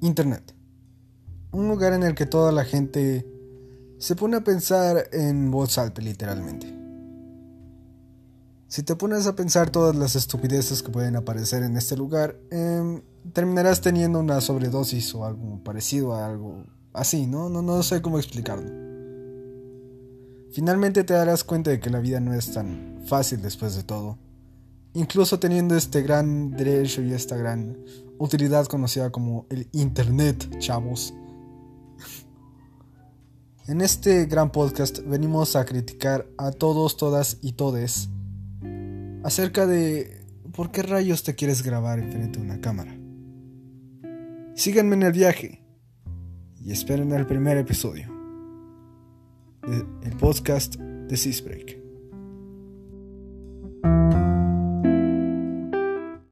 Internet. Un lugar en el que toda la gente se pone a pensar en voz alta literalmente. Si te pones a pensar todas las estupideces que pueden aparecer en este lugar, em, terminarás teniendo una sobredosis o algo parecido a algo así, ¿no? No, no sé cómo explicarlo. Finalmente te darás cuenta de que la vida no es tan fácil después de todo. Incluso teniendo este gran derecho y esta gran utilidad conocida como el Internet, chavos. En este gran podcast venimos a criticar a todos, todas y todes acerca de por qué rayos te quieres grabar enfrente de una cámara. Síganme en el viaje y esperen el primer episodio del podcast de Seasbreak.